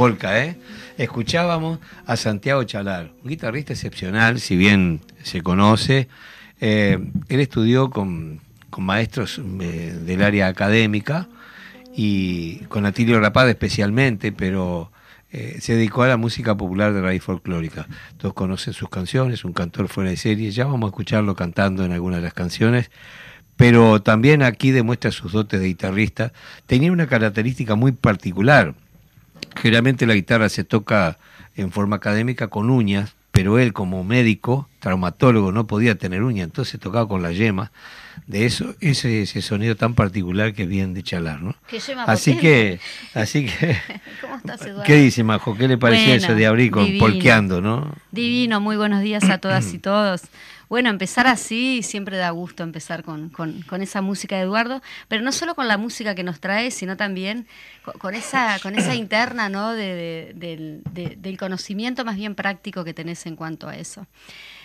Polka, ¿eh? Escuchábamos a Santiago Chalar, un guitarrista excepcional, si bien se conoce. Eh, él estudió con, maestros eh, del área académica y con Atilio Rapaz especialmente, pero eh, se dedicó a la música popular de raíz folclórica. Todos conocen sus canciones, un cantor fuera de serie, ya vamos a escucharlo cantando en algunas de las canciones pero también aquí demuestra sus dotes de guitarrista. Tenía una característica muy particular. Generalmente la guitarra se toca en forma académica con uñas, pero él como médico, traumatólogo, no podía tener uñas, entonces tocaba con la yema. De eso, ese, ese sonido tan particular que viene de chalar, ¿no? así que, así que, ¿Cómo estás, Eduardo? ¿qué dice Majo? ¿Qué le pareció eso de abrir con polqueando, no? Divino, muy buenos días a todas y todos. Bueno, empezar así siempre da gusto empezar con, esa música de Eduardo, pero no solo con la música que nos trae, sino también con, esa, con esa interna ¿no? del, conocimiento más bien práctico que tenés en cuanto a eso.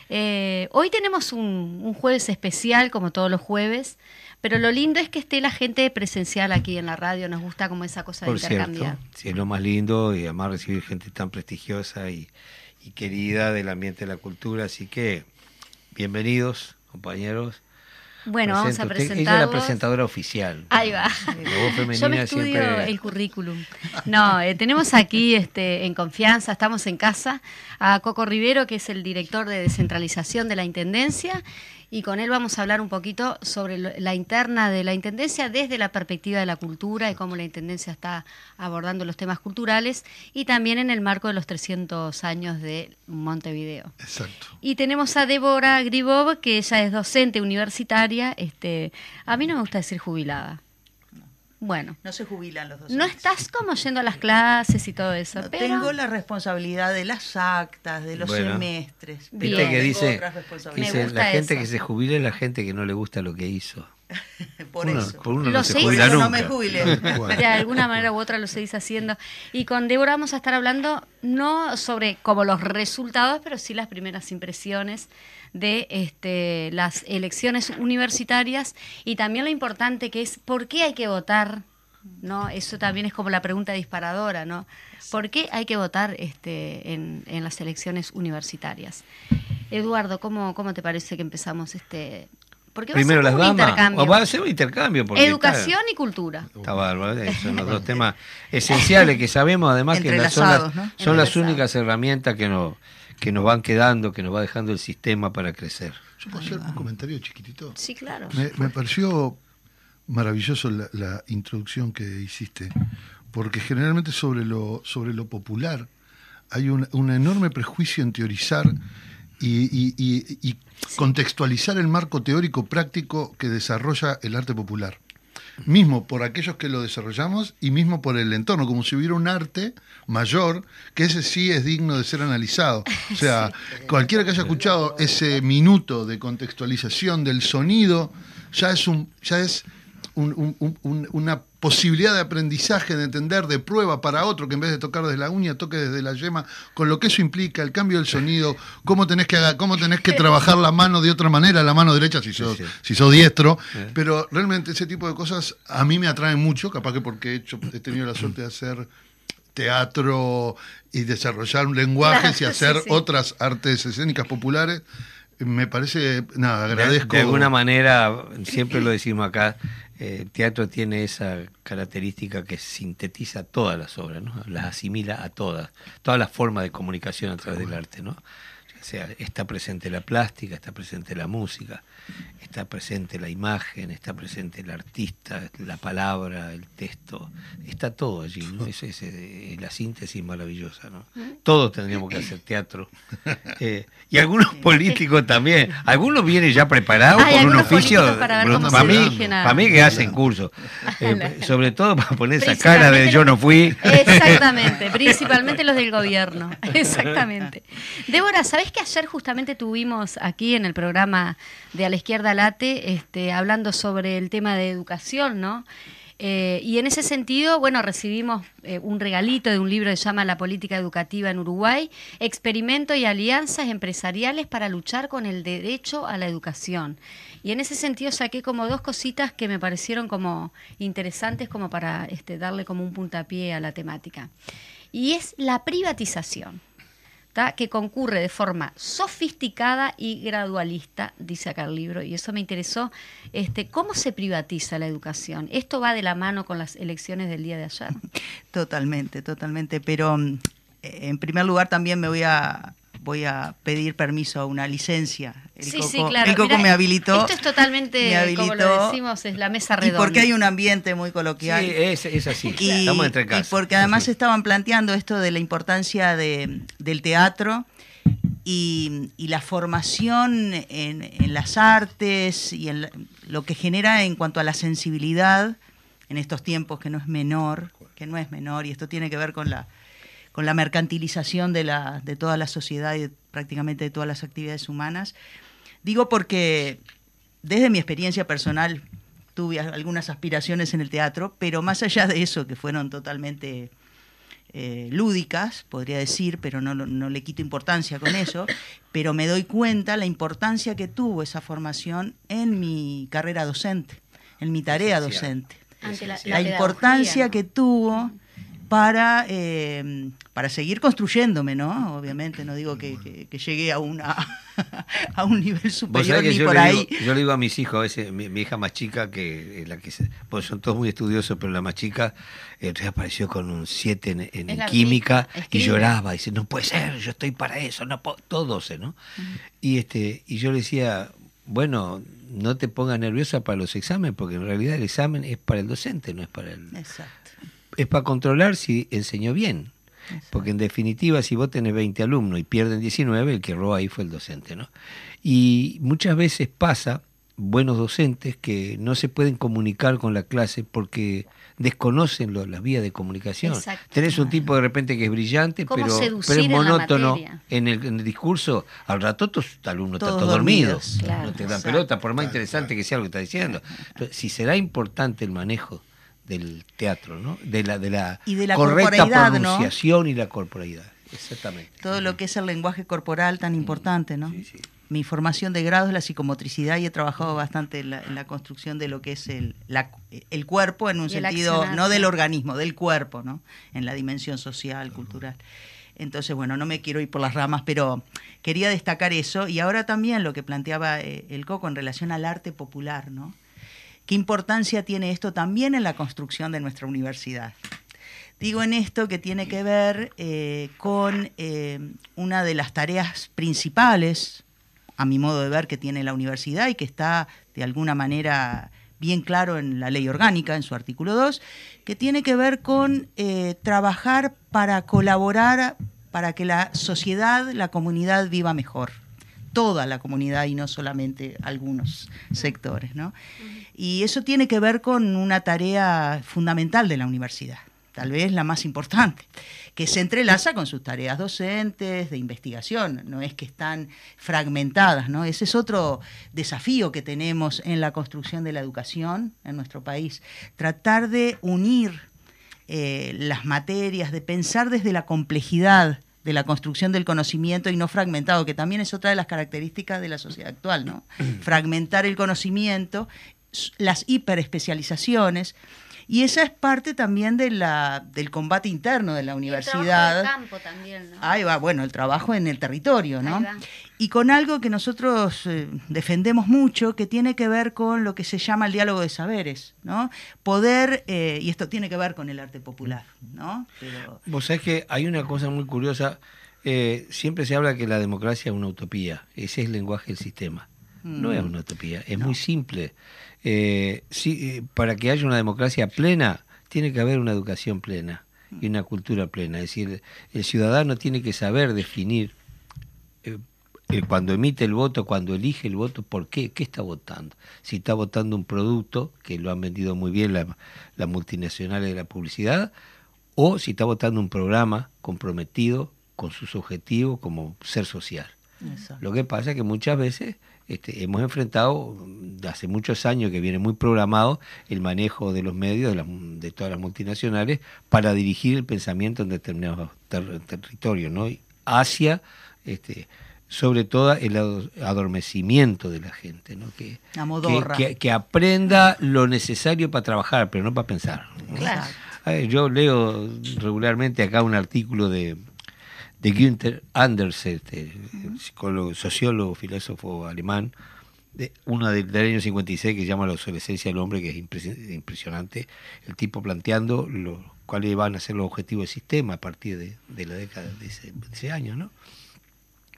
Eh, hoy tenemos un, jueves especial, como todos los jueves, pero lo lindo es que esté la gente presencial aquí en la radio, nos gusta como esa cosa de intercambiar. sí, es lo más lindo y además recibir gente tan prestigiosa y, y querida del ambiente de la cultura, así que Bienvenidos, compañeros. Bueno, vamos a presentar. Ella es la presentadora oficial. Ahí va. Yo me estudio el currículum. No, eh, tenemos aquí este, en confianza, estamos en casa, a Coco Rivero, que es el director de descentralización de la Intendencia, y con él vamos a hablar un poquito sobre la interna de la Intendencia desde la perspectiva de la cultura y cómo la Intendencia está abordando los temas culturales y también en el marco de los 300 años de Montevideo. Exacto. Y tenemos a Débora Gribov, que ella es docente universitaria, este, a mí no me gusta decir jubilada. Bueno. No se jubilan los docentes. No estás como yendo a las clases y todo eso. Tengo la responsabilidad de las actas, de los semestres. Viste que dice, la gente que se jubile es la gente que no le gusta lo que hizo. por eso. Por uno no se jubila nunca. No me jubile. De alguna manera u otra lo seguís haciendo. Y con Débora vamos a estar hablando no sobre como los resultados, pero sí las primeras impresiones de este, las elecciones universitarias y también lo importante que es por qué hay que votar, ¿no? Eso también es como la pregunta disparadora, ¿no? ¿Por qué hay que votar este, en, en las elecciones universitarias? Eduardo, ¿cómo, ¿cómo te parece que empezamos este, porque Primero las damas. O va a ser un intercambio. Educación y cultura. Está bárbaro. son los dos temas esenciales que sabemos, además, que son las, son las únicas herramientas que nos, que nos van quedando, que nos va dejando el sistema para crecer. ¿Yo puedo hacer un comentario chiquitito? Sí, claro. Me, pareció maravilloso la, la, introducción que hiciste, porque generalmente sobre lo, sobre lo popular hay un, un enorme prejuicio en teorizar y, contextualizar el marco teórico práctico que desarrolla el arte popular. Mismo por aquellos que lo desarrollamos y mismo por el entorno, como si hubiera un arte mayor, que ese sí es digno de ser analizado. O sea, cualquiera que haya escuchado ese minuto de contextualización del sonido, ya es un, ya es una posibilidad de aprendizaje, de entender, de prueba para otro, que en vez de tocar desde la uña, toque desde la yema, con lo que eso implica, el cambio del sonido, cómo tenés que, cómo tenés que trabajar la mano de otra manera, la mano derecha si sos, si sos diestro, pero realmente ese tipo de cosas a mí me atraen mucho, capaz que porque he, hecho, he tenido la suerte de hacer teatro y desarrollar un lenguaje y hacer otras artes escénicas populares me parece, nada, agradezco. De, alguna manera, siempre lo decimos acá, el eh, teatro tiene esa característica que sintetiza todas las obras, ¿no? las asimila a todas, todas las formas de comunicación a través del arte. ¿no? O sea, está presente la plástica, está presente la música, está presente la imagen, está presente el artista, la palabra, el texto, está todo allí, ¿no? Es, es, eh, la síntesis maravillosa, ¿no? Todos tendríamos que hacer teatro. Eh, y algunos políticos también. Algunos vienen ya preparados con un oficio. Para, mí, para mí que hacen curso. Eh, sobre todo para poner esa cara de yo no fui. Exactamente, principalmente los del gobierno. Exactamente. Débora, ¿sabés que ayer justamente tuvimos aquí en el programa de A la Izquierda Late este, hablando sobre el tema de educación, ¿no? Eh, y en ese sentido, bueno, recibimos eh, un regalito de un libro que se llama La política educativa en Uruguay, experimento y alianzas empresariales para luchar con el derecho a la educación. Y en ese sentido saqué como dos cositas que me parecieron como interesantes como para este, darle como un puntapié a la temática. Y es la privatización que concurre de forma sofisticada y gradualista, dice acá el libro, y eso me interesó. Este, ¿Cómo se privatiza la educación? ¿Esto va de la mano con las elecciones del día de ayer? Totalmente, totalmente. Pero mm, en primer lugar también me voy a voy a pedir permiso a una licencia. El sí, sí, claro. El Coco me habilitó. Esto es totalmente, como lo decimos, es la mesa redonda. Y porque hay un ambiente muy coloquial. Sí, es, así. Y, Estamos entre Y porque además estaban planteando esto de la importancia de, del teatro y, la formación en, en, las artes y en lo que genera en cuanto a la sensibilidad en estos tiempos que no es menor, que no es menor, y esto tiene que ver con la con la mercantilización de, la, de toda la sociedad y prácticamente de todas las actividades humanas. Digo porque desde mi experiencia personal tuve algunas aspiraciones en el teatro, pero más allá de eso, que fueron totalmente eh, lúdicas, podría decir, pero no, no, le quito importancia con eso, pero me doy cuenta la importancia que tuvo esa formación en mi carrera docente, en mi tarea docente. La, importancia que tuvo para, eh, para seguir construyéndome, ¿no? Obviamente, no digo que, llegue a, una, a un nivel superior ni por ahí. yo le digo a mis hijos, a veces, mi, hija más chica, que la que pues son todos muy estudiosos, pero la más chica eh, apareció con un 7 en, química y lloraba, y dice, no puede ser, yo estoy para eso, no puedo, todo 12, ¿no? Y, este, y yo le decía, bueno, no te pongas nerviosa para los exámenes, porque en realidad el examen es para el docente, no es para el... Exacto es para controlar si enseñó bien. Porque en definitiva, si vos tenés 20 alumnos y pierden 19, el que erró ahí fue el docente. ¿no? Y muchas veces pasa, buenos docentes, que no se pueden comunicar con la clase porque desconocen las vías de comunicación. Tenés un tipo de repente que es brillante, pero, pero es monótono en, el, discurso. Al rato tu alumno está todo dormido. no te dan pelota, por más interesante que sea lo que está diciendo. si será importante el manejo del teatro, ¿no? De la, de la, correcta pronunciación y la corporalidad. Exactamente. Todo lo que es el lenguaje corporal tan importante, ¿no? Sí, sí. mi formación de grado es la psicomotricidad y he trabajado bastante en la, construcción de lo que es el, el cuerpo en un sentido, no del organismo, del cuerpo, ¿no? En la dimensión social, cultural. Entonces, bueno, no me quiero ir por las ramas, pero quería destacar eso. Y ahora también lo que planteaba eh, el Coco en relación al arte popular, ¿no? ¿Qué importancia tiene esto también en la construcción de nuestra universidad? Digo en esto que tiene que ver eh, con eh, una de las tareas principales, a mi modo de ver, que tiene la universidad y que está de alguna manera bien claro en la ley orgánica, en su artículo 2, que tiene que ver con eh, trabajar para colaborar para que la sociedad, la comunidad viva mejor. Toda la comunidad y no solamente algunos sectores. ¿no? Y eso tiene que ver con una tarea fundamental de la universidad tal vez la más importante, que se entrelaza con sus tareas docentes, de investigación, no es que están fragmentadas, ¿no? Ese es otro desafío que tenemos en la construcción de la educación en nuestro país, tratar de unir eh, las materias, de pensar desde la complejidad de la construcción del conocimiento y no fragmentado, que también es otra de las características de la sociedad actual, ¿no? Fragmentar el conocimiento, las hiperespecializaciones, y esa es parte también de la, del combate interno de la universidad. el campo también, ¿no? Ahí va, bueno, el trabajo en el territorio, ¿no? Y con algo que nosotros eh, defendemos mucho, que tiene que ver con lo que se llama el diálogo de saberes, ¿no? Poder, eh, y esto tiene que ver con el arte popular, ¿no? Vos sabés que hay una cosa muy curiosa, eh, siempre se habla que la democracia es una utopía, ese es el lenguaje del sistema. No es mm. una utopía, es muy simple eh, eh, para que haya una democracia plena, tiene que haber una educación plena y una cultura plena. Es decir, el ciudadano tiene que saber definir eh, cuando emite el voto, cuando elige el voto, por qué, qué está votando. Si está votando un producto, que lo han vendido muy bien las la multinacionales de la publicidad, o si está votando un programa comprometido con sus objetivos como ser social. Lo que pasa es que muchas veces este, hemos enfrentado hace muchos años que viene muy programado el manejo de los medios de, todas las multinacionales para dirigir el pensamiento en determinados territorios, ¿no? hacia este, sobre todo el adormecimiento de la gente, ¿no? que, que, aprenda lo necesario para trabajar, pero no para pensar. Yo leo regularmente acá un artículo de, de Günther Anders, este, psicólogo, sociólogo, filósofo alemán, de, uno del, año 56 que se llama La obsolescencia del hombre, que es impresionante, el tipo planteando los cuáles van a ser los objetivos del sistema a partir de, la década de ese, año, ¿no?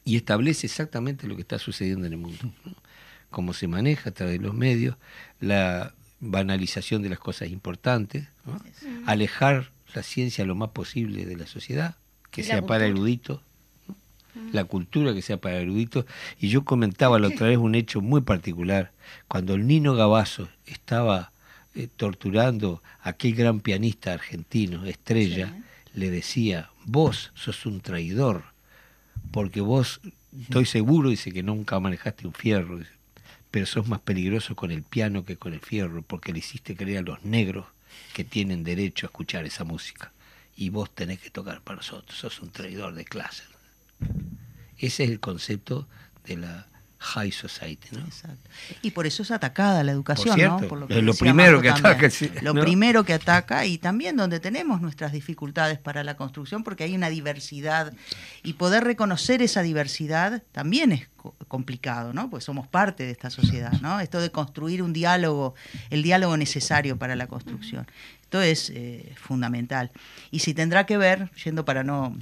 Y establece exactamente lo que está sucediendo en el mundo, cómo se maneja a través de los medios, la banalización de las cosas importantes, alejar la ciencia lo más posible de la sociedad, que sea para eruditos, la cultura que sea para eruditos. Y yo comentaba la otra vez un hecho muy particular, cuando el Nino Gabazo estaba eh, torturando a aquel gran pianista argentino, Estrella, le decía, vos sos un traidor, porque vos, estoy seguro, dice que nunca manejaste un fierro, pero sos más peligroso con el piano que con el fierro, porque le hiciste creer a los negros que tienen derecho a escuchar esa música y vos tenés que tocar para nosotros, sos un traidor de clase. Ese es el concepto de la high society, ¿no? Exacto. Y por eso es atacada la educación, ¿no? lo, lo primero que ataca. lo primero que ataca y también donde tenemos nuestras dificultades para la construcción, porque hay una diversidad y poder reconocer esa diversidad también es complicado, ¿no? Pues somos parte de esta sociedad, ¿no? Esto de construir un diálogo, el diálogo necesario para la construcción. Esto es eh, fundamental. Y si tendrá que ver, yendo para no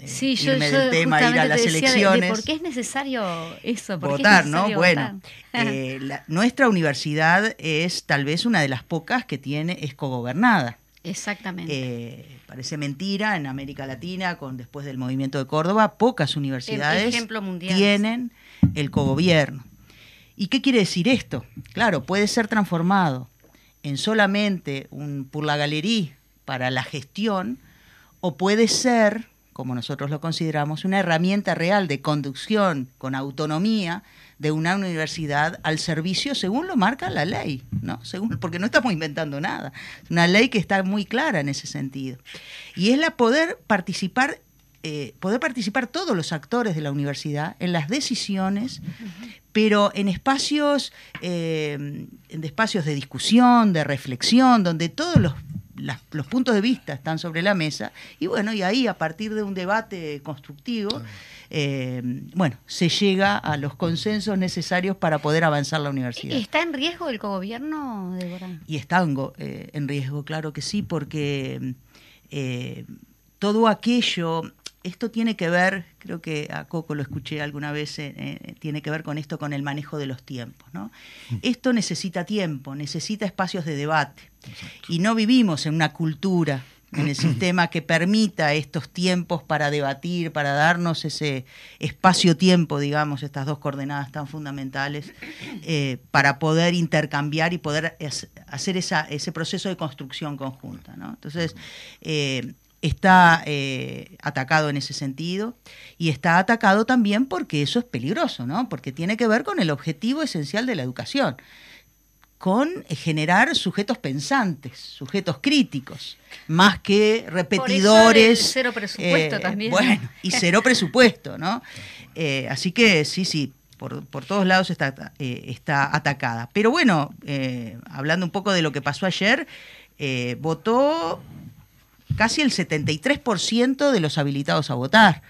eh, irme del tema, ir a las elecciones. ¿Por qué es necesario eso? votar, ¿no? Bueno, eh, nuestra universidad es tal vez una de las pocas que tiene, es cogobernada. Exactamente. parece mentira, en América Latina, con después del movimiento de Córdoba, pocas universidades tienen el cogobierno. ¿Y qué quiere decir esto? Claro, puede ser transformado en solamente un por la galería para la gestión, o puede ser, como nosotros lo consideramos, una herramienta real de conducción con autonomía de una universidad al servicio según lo marca la ley, ¿no? Según, porque no estamos inventando nada. Una ley que está muy clara en ese sentido. Y es la poder participar eh, poder participar todos los actores de la universidad en las decisiones, pero en espacios, eh, en espacios de discusión, de reflexión, donde todos los, los puntos de vista están sobre la mesa, y bueno, y ahí a partir de un debate constructivo, eh, bueno, se llega a los consensos necesarios para poder avanzar la universidad. ¿Está en riesgo el cogobierno, Débora? Y está en, eh, en riesgo, claro que sí, porque eh, todo aquello, esto tiene que ver, creo que a Coco lo escuché alguna vez, tiene que ver con esto, con el manejo de los tiempos. ¿no? Mm. Esto necesita tiempo, necesita espacios de debate. Y no vivimos en una cultura en el sistema que permita estos tiempos para debatir, para darnos ese espacio-tiempo, digamos, estas dos coordenadas tan fundamentales, eh, para poder intercambiar y poder hacer ese proceso de construcción conjunta. Entonces, eh, está eh, atacado en ese sentido y está atacado también porque eso es peligroso, ¿no? porque tiene que ver con el objetivo esencial de la educación con generar sujetos pensantes, sujetos críticos, más que repetidores. cero presupuesto eh, también. Bueno, y cero presupuesto, ¿no? Eh, así que sí, sí, por, todos lados está, eh, está atacada. Pero bueno, hablando un poco de lo que pasó ayer, votó casi el 73% de los habilitados a votar.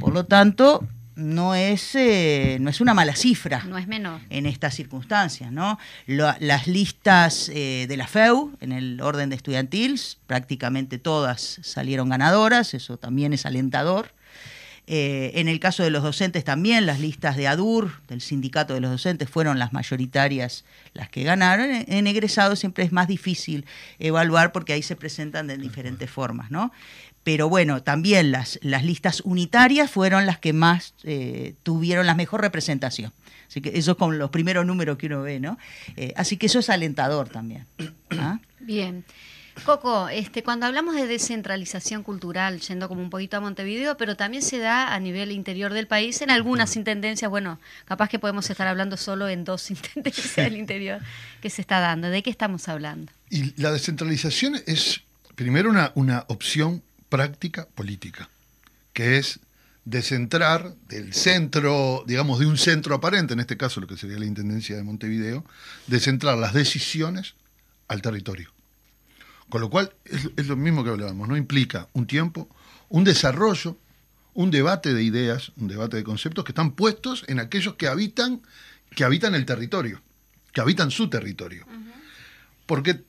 Por lo tanto, no es, eh, no es una mala cifra. No es menor. En estas circunstancias, ¿no? las listas eh, de la FEU, en el orden de estudiantil, prácticamente todas salieron ganadoras, eso también es alentador. Eh, en el caso de los docentes también, las listas de ADUR, del sindicato de los docentes, fueron las mayoritarias las que ganaron. En egresados siempre es más difícil evaluar porque ahí se presentan de diferentes formas, ¿no? Pero bueno, también las, las listas unitarias fueron las que más eh, tuvieron la mejor representación. Así que eso es con los primeros números que uno ve, ¿no? Eh, así que eso es alentador también. ¿ah? Bien. Coco, este, cuando hablamos de descentralización cultural, yendo como un poquito a Montevideo, pero también se da a nivel interior del país en algunas intendencias, bueno, capaz que podemos estar hablando solo en dos intendencias del interior que se está dando. ¿De qué estamos hablando? Y la descentralización es primero una, una opción práctica política, que es descentrar del centro, digamos, de un centro aparente, en este caso lo que sería la Intendencia de Montevideo, descentrar las decisiones al territorio. Con lo cual es, lo mismo que hablábamos, ¿no? Implica un tiempo, un desarrollo, un debate de ideas, un debate de conceptos que están puestos en aquellos que habitan, que habitan el territorio, que habitan su territorio. Porque,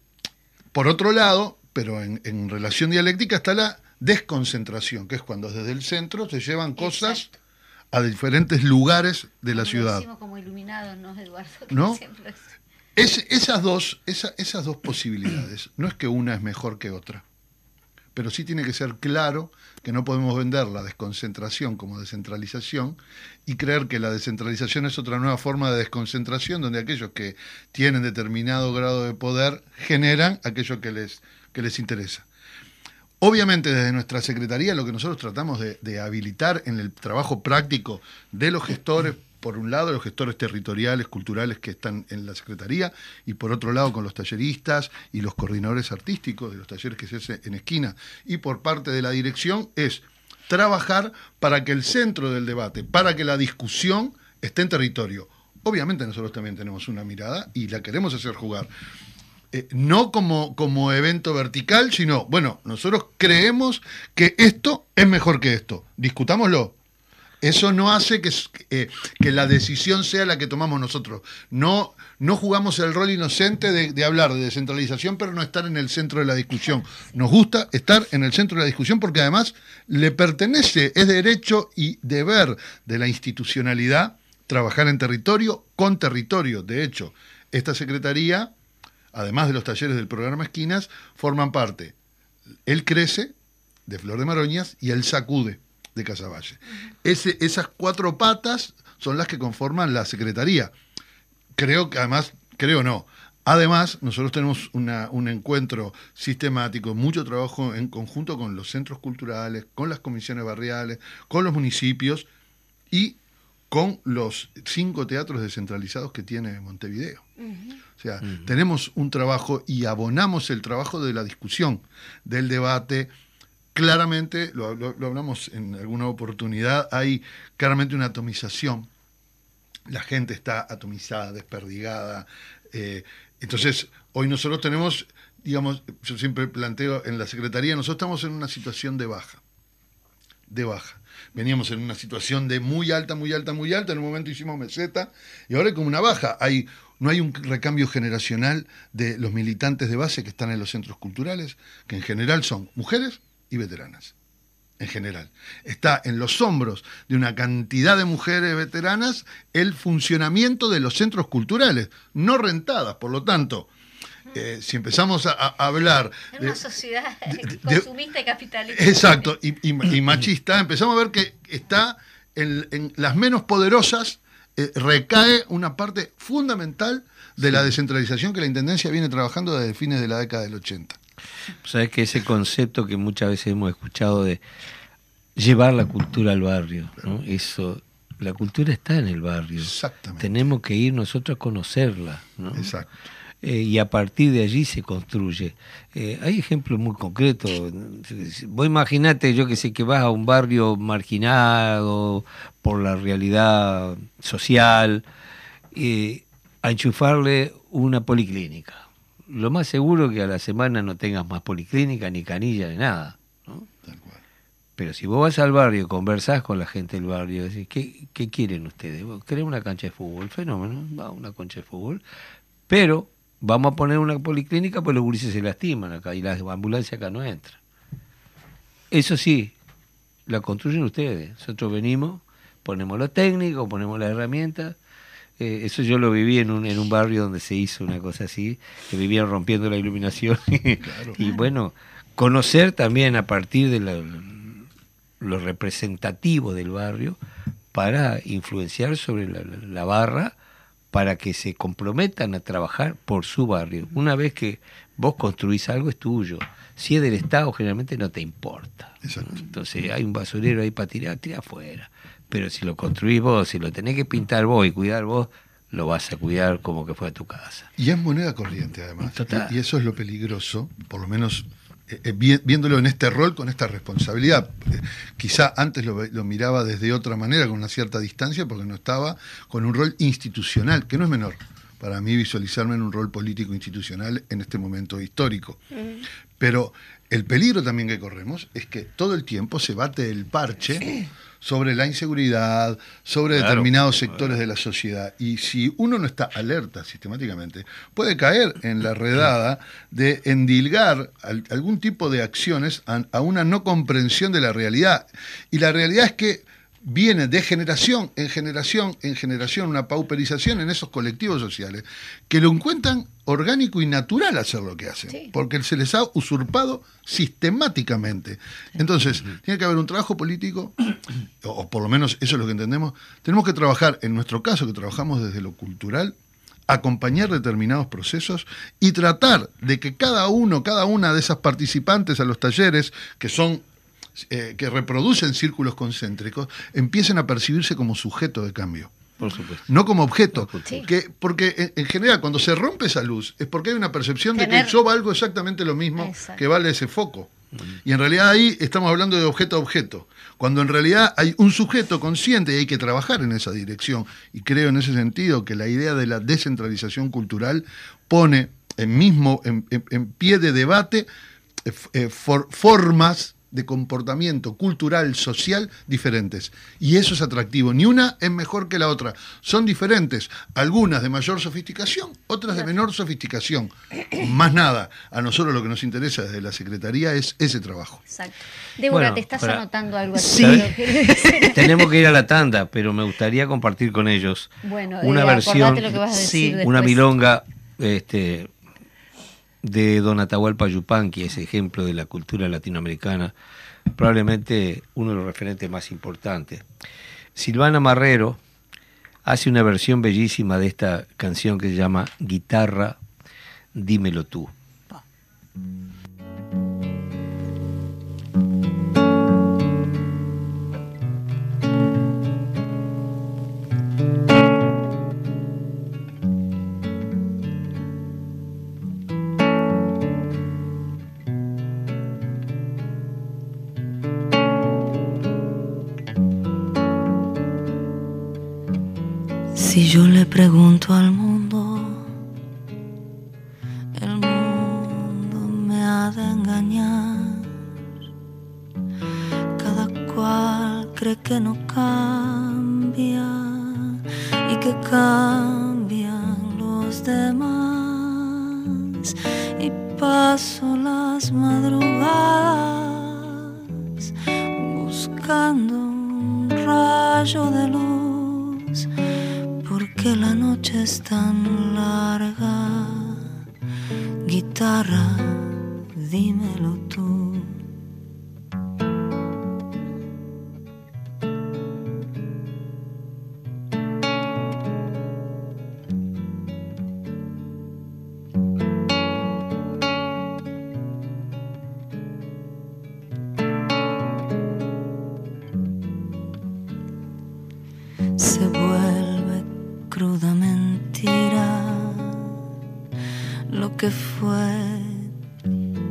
por otro lado, pero en, en relación dialéctica está la desconcentración, que es cuando desde el centro se llevan cosas a diferentes lugares de la ciudad. como iluminados, ¿no, Eduardo? ¿No? Es, esas, dos, esas dos posibilidades, no es que una es mejor que otra, pero sí tiene que ser claro que no podemos vender la desconcentración como descentralización y creer que la descentralización es otra nueva forma de desconcentración donde aquellos que tienen determinado grado de poder generan aquello que les, que les interesa. Obviamente desde nuestra Secretaría lo que nosotros tratamos de, habilitar en el trabajo práctico de los gestores, por un lado los gestores territoriales, culturales que están en la Secretaría, y por otro lado con los talleristas y los coordinadores artísticos de los talleres que se hacen en esquina, y por parte de la dirección es trabajar para que el centro del debate, para que la discusión esté en territorio. Obviamente nosotros también tenemos una mirada y la queremos hacer jugar. Eh, no como, como evento vertical, sino, bueno, nosotros creemos que esto es mejor que esto, discutámoslo. Eso no hace que, eh, que la decisión sea la que tomamos nosotros. No, no jugamos el rol inocente de, de, hablar de descentralización, pero no estar en el centro de la discusión. Nos gusta estar en el centro de la discusión porque además le pertenece, es derecho y deber de la institucionalidad trabajar en territorio con territorio. De hecho, esta Secretaría además de los talleres del programa Esquinas, forman parte El Crece, de Flor de Maroñas, y El Sacude, de Casaballe. Esas cuatro patas son las que conforman la Secretaría. Creo que además, creo no, Además, nosotros tenemos un encuentro sistemático, mucho trabajo en conjunto con los centros culturales, con las comisiones barriales, con los municipios y con los cinco teatros descentralizados que tiene Montevideo. O sea, tenemos un trabajo y abonamos el trabajo de la discusión, del debate, claramente, lo, lo- lo hablamos en alguna oportunidad, hay claramente una atomización. La gente está atomizada, desperdigada. eh, entonces, hoy nosotros tenemos, digamos, yo siempre planteo en la Secretaría, nosotros estamos en una situación de baja. De baja. Veníamos en una situación de muy alta, muy alta, muy alta. En un momento hicimos meseta y ahora hay como una baja. Hay, no hay un recambio generacional de los militantes de base que están en los centros culturales, que en general son mujeres y veteranas. En general. Está en los hombros de una cantidad de mujeres veteranas el funcionamiento de los centros culturales, no rentadas. Por lo tanto, eh, si empezamos a, a hablar En de- una sociedad de- de- consumista y capitalista. Exacto, y, y- y machista, empezamos a ver que está en, en las menos poderosas, eh, recae una parte fundamental de la descentralización que la Intendencia viene trabajando desde fines de la década del 80. Sabes que ese concepto que muchas veces hemos escuchado de llevar la cultura al barrio, ¿no? Eso, la cultura está en el barrio. Exactamente. Tenemos que ir nosotros a conocerla, ¿no? Exacto. Eh, y a partir de allí se construye. Eh, hay ejemplos muy concretos. Vos imaginate, yo que sé, que vas a un barrio marginado por la realidad social, eh, a enchufarle una policlínica. Lo más seguro que a la semana no tengas más policlínica, ni canilla, ni nada. ¿no? Tal cual. Pero si vos vas al barrio y conversás con la gente del barrio, decís, ¿qué, qué quieren ustedes? ¿Querés una cancha de fútbol? Fenómeno, va una cancha de fútbol. Pero vamos a poner una policlínica pues los gurises se lastiman acá y la ambulancia acá no entra. Eso sí, la construyen ustedes. Nosotros venimos, ponemos los técnicos, ponemos las herramientas. Eh, eso yo lo viví en un, en un barrio donde se hizo una cosa así, que vivían rompiendo la iluminación. y bueno, conocer también a partir de la- lo representativo del barrio para influenciar sobre la, la- la barra para que se comprometan a trabajar por su barrio. Una vez que vos construís algo es tuyo. Si es del Estado, generalmente no te importa. Exacto. Entonces hay un basurero ahí para tirar, tira afuera. Pero si lo construís vos, si lo tenés que pintar vos y cuidar vos, lo vas a cuidar como que fue a tu casa. Y es moneda corriente, además. Total. Y eso es lo peligroso, por lo menos eh, eh, vi- viéndolo en este rol, con esta responsabilidad. Eh, quizá antes lo miraba desde otra manera, con una cierta distancia, porque no estaba con un rol institucional, que no es menor. Para mí visualizarme en un rol político institucional en este momento histórico. Pero el peligro también que corremos es que todo el tiempo se bate el parche sobre la inseguridad, sobre Claro. determinados sectores de la sociedad. Y si uno no está alerta sistemáticamente, puede caer en la redada de endilgar al- algún tipo de acciones a una no comprensión de la realidad. Y la realidad es que viene de generación en generación en generación una pauperización en esos colectivos sociales que lo encuentran orgánico y natural hacer lo que hacen, Sí. porque se les ha usurpado sistemáticamente. Entonces, tiene que haber un trabajo político, o, o por lo menos eso es lo que entendemos, tenemos que trabajar, en nuestro caso, que trabajamos desde lo cultural, acompañar determinados procesos y tratar de que cada uno, cada una de esas participantes a los talleres, que son eh, que reproducen círculos concéntricos, empiecen a percibirse como sujeto de cambio. Por supuesto. No como objeto. Sí. Que, porque en, en general, cuando se rompe esa luz, es porque hay una percepción de que yo valgo exactamente lo mismo Exacto. que vale ese foco. Y en realidad ahí estamos hablando de objeto a objeto. Cuando en realidad hay un sujeto consciente y hay que trabajar en esa dirección. Y creo en ese sentido que la idea de la descentralización cultural pone en mismo, en, en- en pie de debate, eh, eh, for- formas de comportamiento cultural, social diferentes. Y eso es atractivo. Ni una es mejor que la otra. Son diferentes. Algunas de mayor sofisticación, otras de menor sofisticación. Más nada. A nosotros lo que nos interesa desde la Secretaría es ese trabajo. Exacto. Débora, Bueno, ¿te estás para- anotando algo Sí. así? Tenemos que ir a la tanda, pero me gustaría compartir con ellos Bueno, una eh, versión, lo que vas a decir sí, una milonga este, de Don Atahualpa Yupanqui, ese ejemplo de la cultura latinoamericana, probablemente uno de los referentes más importantes. Silvana Marrero hace una versión bellísima de esta canción que se llama Guitarra, dímelo tú.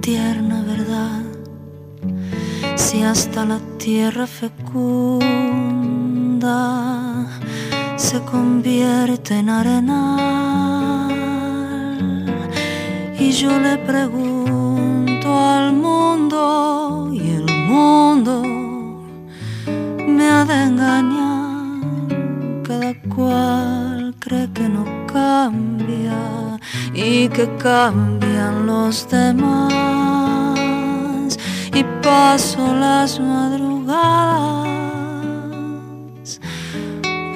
Tierna verdad. Si hasta la tierra fecunda se convierte en arenal. Y yo le pregunto al mundo y el mundo me ha de engañar. Cada cual cree que no cambia y que cambian los demás. Y paso las madrugadas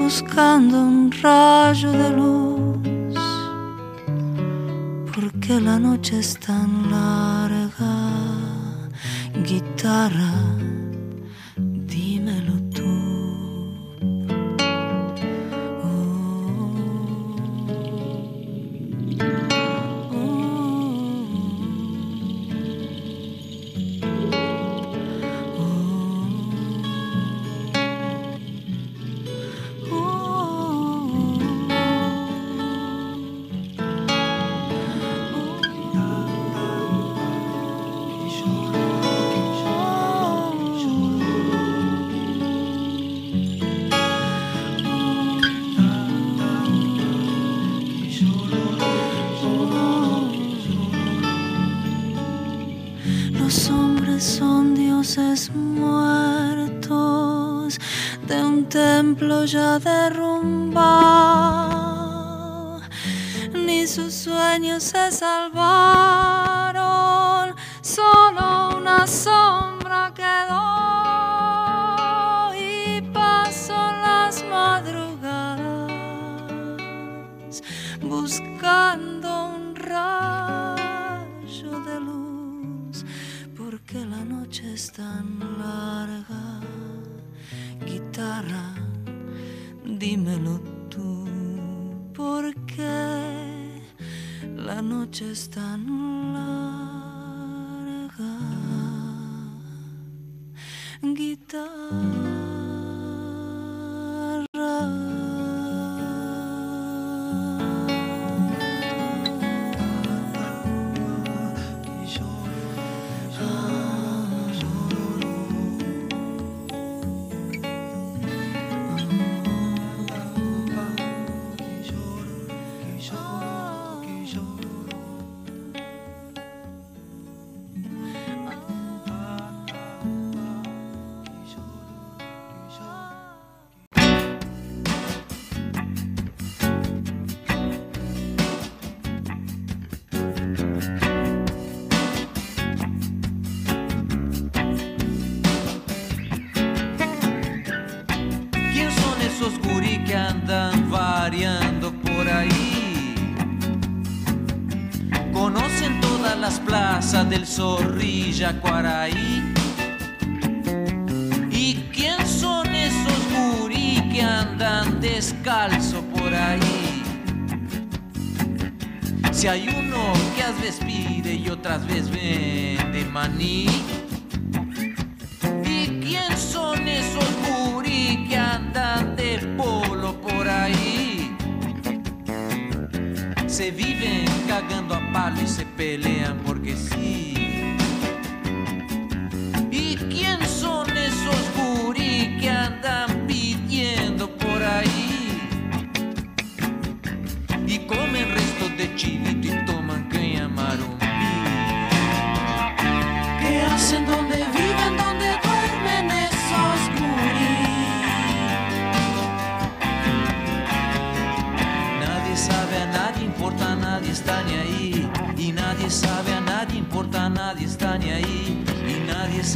buscando un rayo de luz porque la noche es tan larga. Guitarra templo ya derrumbado. Ni sus sueños se salvaron, solo una sombra veces pide y otras veces vende maní. ¿Y quién son esos gurí que andan de polo por ahí? Se viven cagando a palo y se pelean porque sí.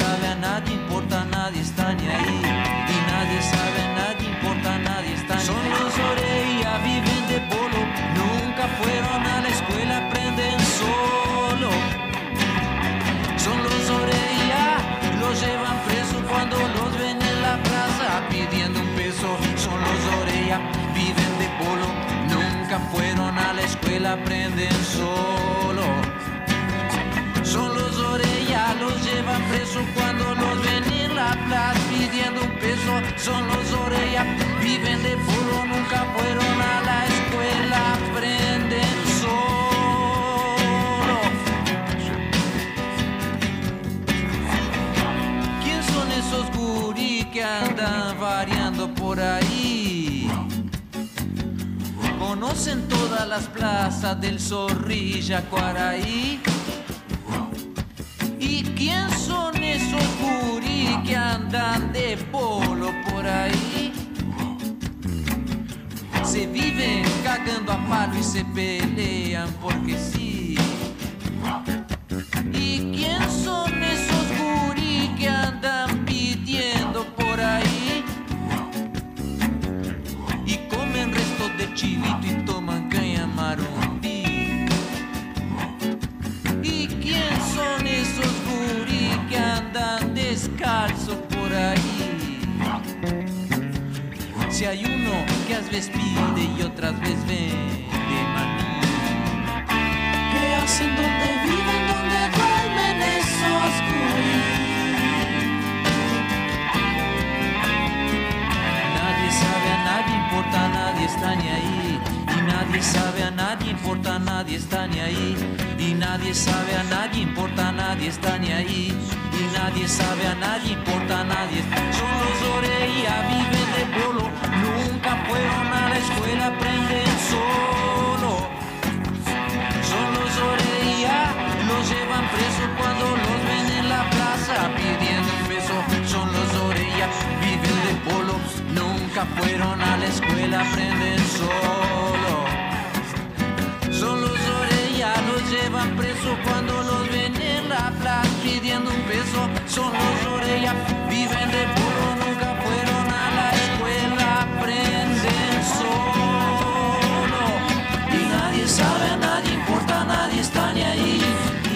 Sabe a nadie importa, nadie está ni ahí. Y nadie sabe a nadie importa, nadie está ni ahí. Son los Oreya, viven de polo. Nunca fueron a la escuela, aprenden solo. Son los Oreya, los llevan presos cuando los ven en la plaza pidiendo un peso. Son los Oreya, viven de polo. Nunca fueron a la escuela, aprenden solo. Llevan presos cuando los ven en la plaza pidiendo un peso. Son los Oreya, viven de polo. Nunca fueron a la escuela, aprenden solo. ¿Quién son esos gurí que andan variando por ahí? ¿Conocen todas las plazas del Zorrilla, Cuaraí? ¿Y quién son esos gurí que andan de polo por ahí? Se viven cagando a palo y se pelean porque sí. ¿Y quién son esos gurí que andan pidiendo por ahí? Y comen restos de chilito y toman Si hay uno que a veces pide y otras veces vende maní. ¿Qué hacen donde viven, donde duermen esos gurí? Nadie sabe a nadie importa, nadie está ni ahí. Y nadie sabe a nadie importa, nadie está ni ahí. Y nadie sabe a nadie importa, nadie está ni ahí. Y nadie sabe a nadie importa, nadie. Son los Oreya, viven de polo. Nunca fueron a la escuela, aprenden solo. Son los Oreya, los llevan presos cuando los ven en la plaza pidiendo un beso. Son los Oreya, viven de polo. Nunca fueron a la escuela, aprenden solo. Son los Oreya, los llevan presos cuando pidiendo un beso. Son los Oreya, viven de polo. Nunca fueron a la escuela, aprenden solo. Y nadie sabe a nadie importa, nadie está ni ahí.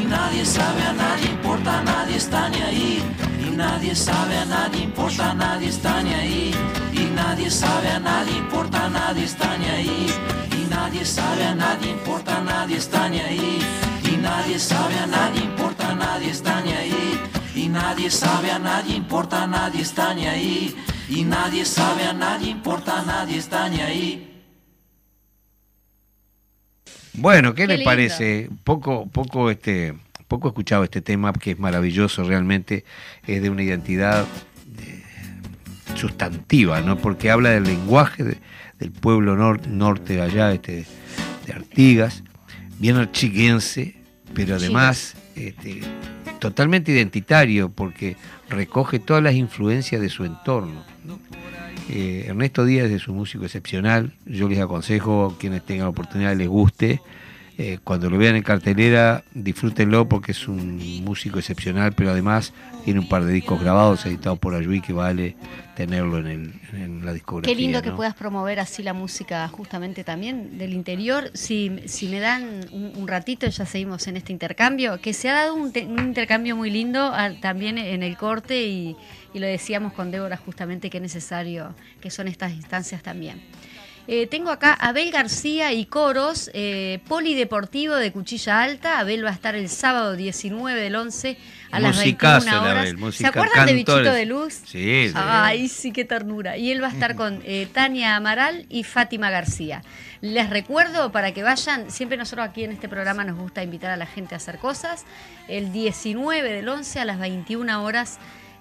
Y nadie sabe a nadie importa, nadie está ni ahí. Y nadie sabe a nadie importa, nadie está ni ahí. Y nadie sabe a nadie importa, nadie está ni ahí. Y nadie sabe a nadie importa, nadie está ni ahí. Y nadie sabe a nadie importa, nadie está ni ahí. Y nadie sabe a nadie importa, nadie está ni ahí. Y nadie sabe a nadie importa, nadie está ni ahí. Bueno, ¿qué, Qué les lindo. parece? Poco, poco, este, poco escuchado este tema que es maravilloso realmente, es de una identidad eh, sustantiva, ¿no? Porque habla del lenguaje de- del pueblo nor- norte allá, este, de Artigas, bien archiguense, pero además este, totalmente identitario, porque recoge todas las influencias de su entorno. Eh, Ernesto Díaz es un músico excepcional. Yo les aconsejo a quienes tengan la oportunidad les guste. eh, cuando lo vean en cartelera, disfrútenlo porque es un músico excepcional, pero además tiene un par de discos grabados editados por Ayuí que vale tenerlo en, el- en la discografía. Qué lindo que puedas promover así la música justamente también del interior. Si, si me dan un, un ratito, ya seguimos en este intercambio, que se ha dado un, te- un intercambio muy lindo ah, también en el corte y, y lo decíamos con Débora justamente que es necesario que son estas instancias también. Eh, tengo acá a Abel García y Coros, eh, Polideportivo de Cuchilla Alta. Abel va a estar el sábado 19 del 11 a las Musicazo 21 el horas. Abel, ¿Se acuerdan de Bichito de Luz? Sí, sí. Ay, sí, qué ternura. Y él va a estar con eh, Tania Amaral y Fátima García. Les recuerdo para que vayan, siempre nosotros aquí en este programa nos gusta invitar a la gente a hacer cosas. El 19 del 11 a las 21 horas.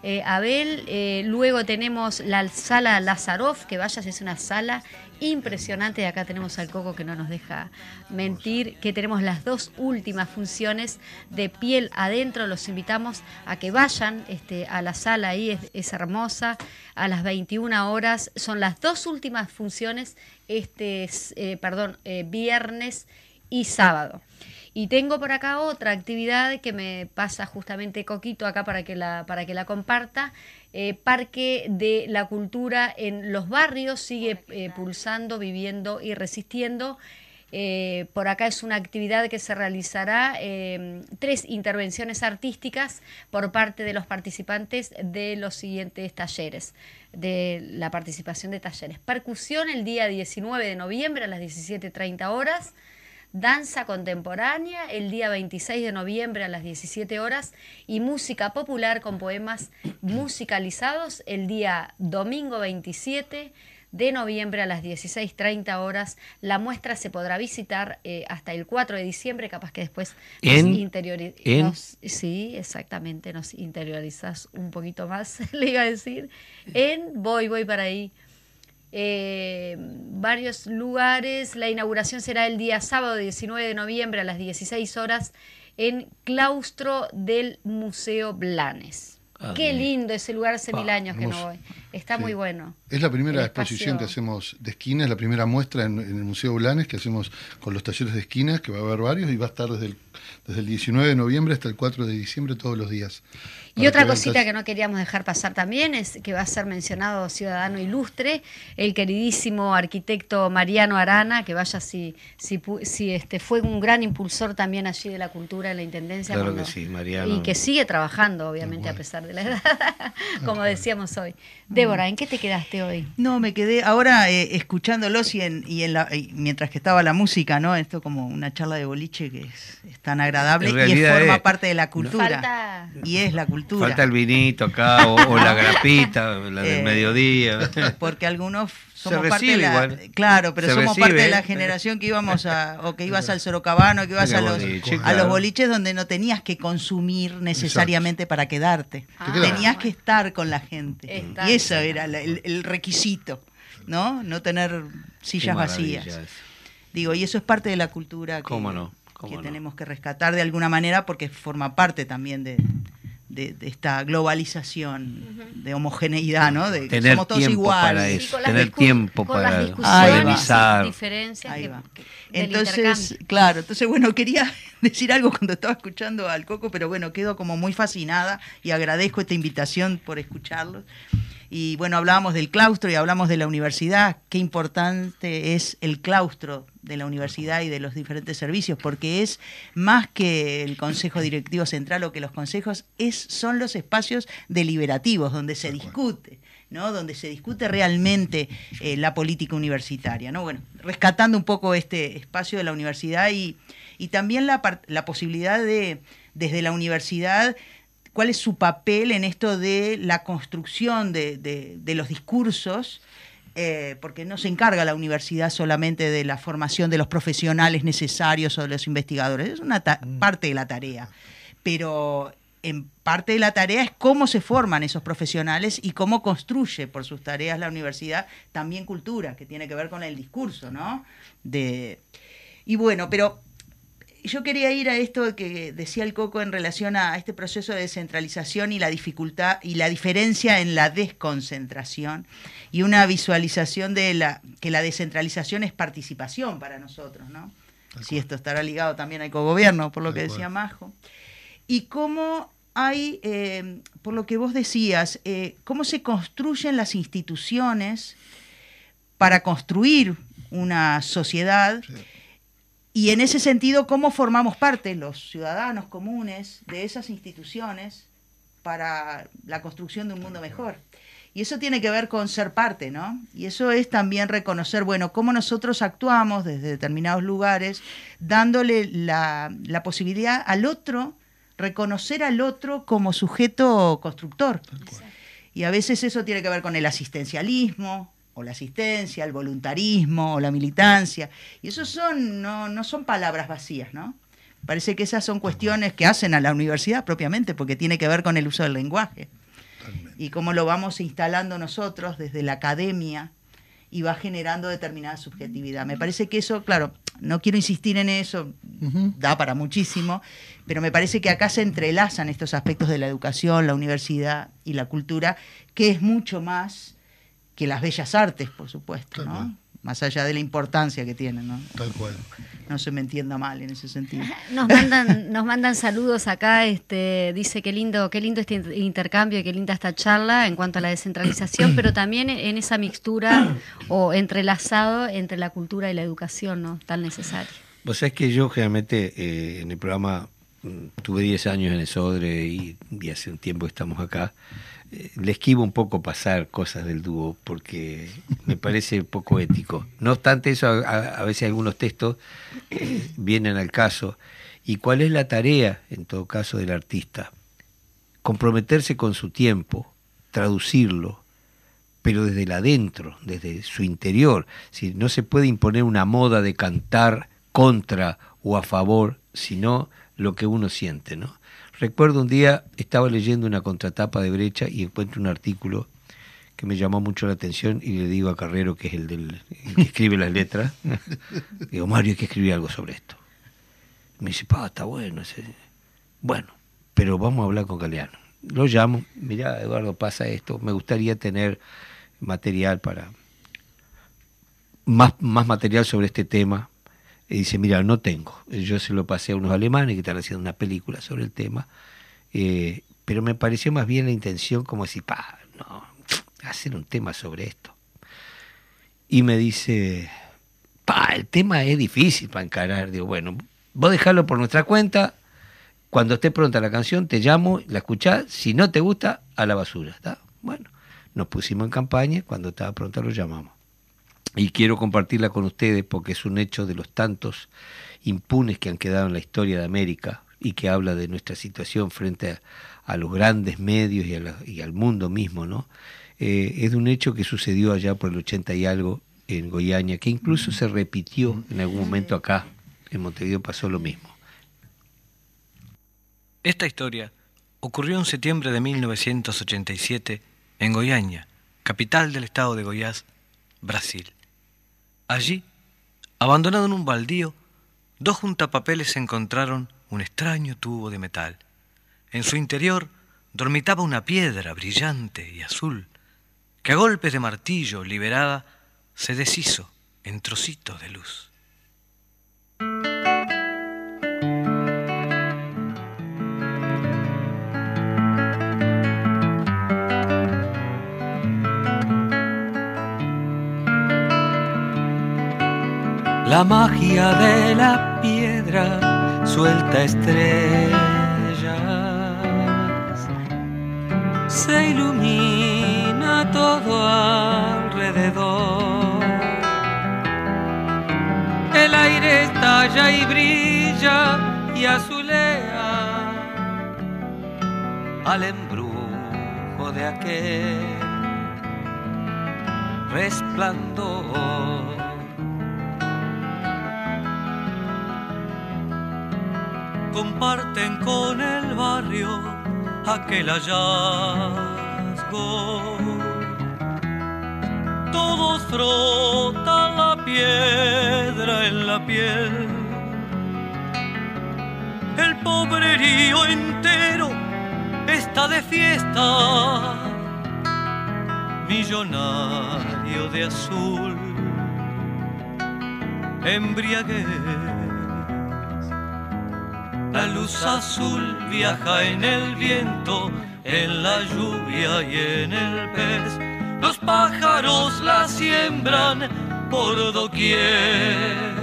Eh, Abel, Eh, luego tenemos la sala Lazarov, que vayas, es una sala impresionante. Acá tenemos al Coco que no nos deja mentir, que tenemos las dos últimas funciones de piel adentro. Los invitamos a que vayan este, a la sala ahí, es, hermosa. A las 21 horas son las dos últimas funciones, este, es, eh, perdón, viernes y sábado. Y tengo por acá otra actividad que me pasa justamente Coquito acá para que la, para que la comparta. Eh, Parque de la Cultura en los barrios sigue eh, pulsando, viviendo y resistiendo. Eh, por acá es una actividad que se realizará, eh, tres intervenciones artísticas por parte de los participantes de los siguientes talleres, de la participación de talleres. Percusión el día 19 de noviembre a las 17.30 horas. Danza contemporánea el día 26 de noviembre a las 17 horas y música popular con poemas musicalizados el día domingo 27 de noviembre a las 16.30 horas. La muestra se podrá visitar eh, hasta el 4 de diciembre, capaz que después ¿En? nos interiori- ¿En? nos- sí, exactamente, nos interiorizas un poquito más, le iba a decir. En, voy, voy para ahí. Eh, varios lugares. La inauguración será el día sábado 19 de noviembre a las 16 horas en claustro del Museo Blanes. Ah, Qué lindo ese lugar, hace Pa, mil años que no voy. Está Sí. muy bueno. Es la primera El exposición que hacemos de esquina, es la primera muestra en, en el Museo Blanes que hacemos con los talleres de esquinas, que va a haber varios y va a estar desde el, desde el 19 de noviembre hasta el 4 de diciembre todos los días. Y otra cosita que no queríamos dejar pasar también es que va a ser mencionado ciudadano ilustre, el queridísimo arquitecto Mariano Arana, que vaya si, si, este, fue un gran impulsor también allí de la cultura en la intendencia. Claro cuando- que sí, Mariano. Y que sigue trabajando, obviamente, a pesar de la edad, como decíamos hoy. Débora, ¿en qué te quedaste hoy? No, me quedé ahora eh, escuchándolos y, en, y en la, y mientras que estaba la música, ¿no? Esto como una charla de boliche que es, es tan agradable y es, forma es- parte de la cultura. Falta... Y es la cultura. Falta el vinito acá, o, o la grapita, la del Eh, mediodía. Porque algunos Se somos parte de la, igual. claro, pero Se somos recibe, parte de la generación que íbamos a o que ibas al Sorocabano, que ibas a los boliche, a claro. los boliches donde no tenías que consumir necesariamente para quedarte. Ah, tenías bueno. que estar con la gente. Estar, y eso era la- el, el requisito, ¿no? No tener sillas vacías. Digo, y eso es parte de la cultura que, ¿Cómo no? ¿Cómo que no? tenemos que rescatar de alguna manera porque forma parte también de, de- de esta globalización, de homogeneidad, ¿no? De que somos todos tiempo iguales. para eso, tener tiempo con las para discusiones, organizar. diferencias Ahí va. que- Entonces, claro, entonces bueno, quería decir algo cuando estaba escuchando al Coco, pero bueno, quedo como muy fascinada y agradezco esta invitación por escucharlos. Y bueno, hablábamos del claustro y hablamos de la universidad. Qué importante es el claustro de la universidad y de los diferentes servicios, porque es más que el consejo directivo central o que los consejos, es, son los espacios deliberativos donde se discute. ¿no? donde se discute realmente eh, la política universitaria. ¿no? Bueno, rescatando un poco este espacio de la universidad y, y también la, la posibilidad de, desde la universidad, cuál es su papel en esto de la construcción de, de- de los discursos, eh, porque no se encarga la universidad solamente de la formación de los profesionales necesarios o de los investigadores, es una ta- parte de la tarea, pero en parte de la tarea es cómo se forman esos profesionales y cómo construye por sus tareas la universidad también cultura, que tiene que ver con el discurso, ¿no? De, y bueno, pero yo quería ir a esto que decía el Coco en relación a este proceso de descentralización y la dificultad y la diferencia en la desconcentración y una visualización de la que la descentralización es participación para nosotros, ¿no? Si cual. esto estará ligado también al cogobierno, por lo que decía Majo. Y cómo hay, eh, por lo que vos decías, eh, cómo se construyen las instituciones para construir una sociedad Sí. Y en ese sentido, ¿cómo formamos parte los ciudadanos comunes de esas instituciones para la construcción de un mundo mejor? Y eso tiene que ver con ser parte, ¿no? Y eso es también reconocer, bueno, cómo nosotros actuamos desde determinados lugares, dándole la, la posibilidad al otro, reconocer al otro como sujeto constructor. Y a veces eso tiene que ver con el asistencialismo, o la asistencia, el voluntarismo, o la militancia. Y eso son, no, no son palabras vacías, ¿no? Parece que esas son cuestiones que hacen a la universidad propiamente, porque tiene que ver con el uso del lenguaje. Totalmente. Y cómo lo vamos instalando nosotros desde la academia y va generando determinada subjetividad. Me parece que eso, claro, no quiero insistir en eso, da para muchísimo, pero me parece que acá se entrelazan estos aspectos de la educación, la universidad y la cultura, que es mucho más que las bellas artes, por supuesto, Tal ¿no? cual. más allá de la importancia que tienen, ¿no? Tal cual. No se me entienda mal en ese sentido. Nos mandan, nos mandan saludos acá, este, dice qué lindo, qué lindo este inter- intercambio y qué linda esta charla en cuanto a la descentralización, pero también en esa mixtura o entrelazado entre la cultura y la educación, ¿no? Tan necesaria. Vos sabés que yo generalmente eh, en el programa mm, tuve 10 años en el Sodre y, y hace un tiempo que estamos acá. Le esquivo un poco pasar cosas del dúo porque me parece poco ético. No obstante eso, a veces algunos textos eh, vienen al caso. ¿Y cuál es la tarea, en todo caso, del artista? Comprometerse con su tiempo, traducirlo, pero desde el adentro, desde su interior. Si no se puede imponer una moda de cantar contra o a favor, sino lo que uno siente, ¿no? Recuerdo un día estaba leyendo una contratapa de Brecha y encuentro un artículo que me llamó mucho la atención y le digo a Carrero, que es el, del, el que escribe las letras, digo, Mario, hay que escribir algo sobre esto. Me dice, pa, está bueno. ese". Bueno, pero vamos a hablar con Galeano. Lo llamo, mira, Eduardo, pasa esto, me gustaría tener material para... Más, más material sobre este tema. Y dice, mira, no tengo. Yo se lo pasé a unos alemanes que están haciendo una película sobre el tema. eh, pero me pareció más bien la intención como decir, pa, no, hacer un tema sobre esto. Y me dice, pa, el tema es difícil para encarar. Digo, bueno, vos dejarlo por nuestra cuenta. Cuando esté pronta la canción, te llamo, la escuchás. Si no te gusta, a la basura. ¿está? Bueno, nos pusimos en campaña. Cuando estaba pronta, lo llamamos. Y quiero compartirla con ustedes porque es un hecho de los tantos impunes que han quedado en la historia de América y que habla de nuestra situación frente a, los grandes medios y al mundo mismo, ¿no? Eh, es de un hecho que sucedió allá por el 80 y algo en Goiânia, que incluso se repitió en algún momento acá. En Montevideo pasó lo mismo. Esta historia ocurrió en septiembre de 1987 en Goiânia, capital del estado de Goiás, Brasil. Allí, abandonado en un baldío, dos juntapapeles encontraron un extraño tubo de metal. En su interior dormitaba una piedra brillante y azul, que a golpes de martillo liberada se deshizo en trocitos de luz. La magia de la piedra suelta estrellas. Se ilumina todo alrededor. El aire estalla y brilla y azulea al embrujo de aquel resplandor. Comparten con el barrio aquel hallazgo. Todos frotan la piedra en la piel. El pobrerío entero está de fiesta, millonario de azul, embriaguez. La luz azul viaja en el viento, en la lluvia y en el pez. Los pájaros la siembran por doquier.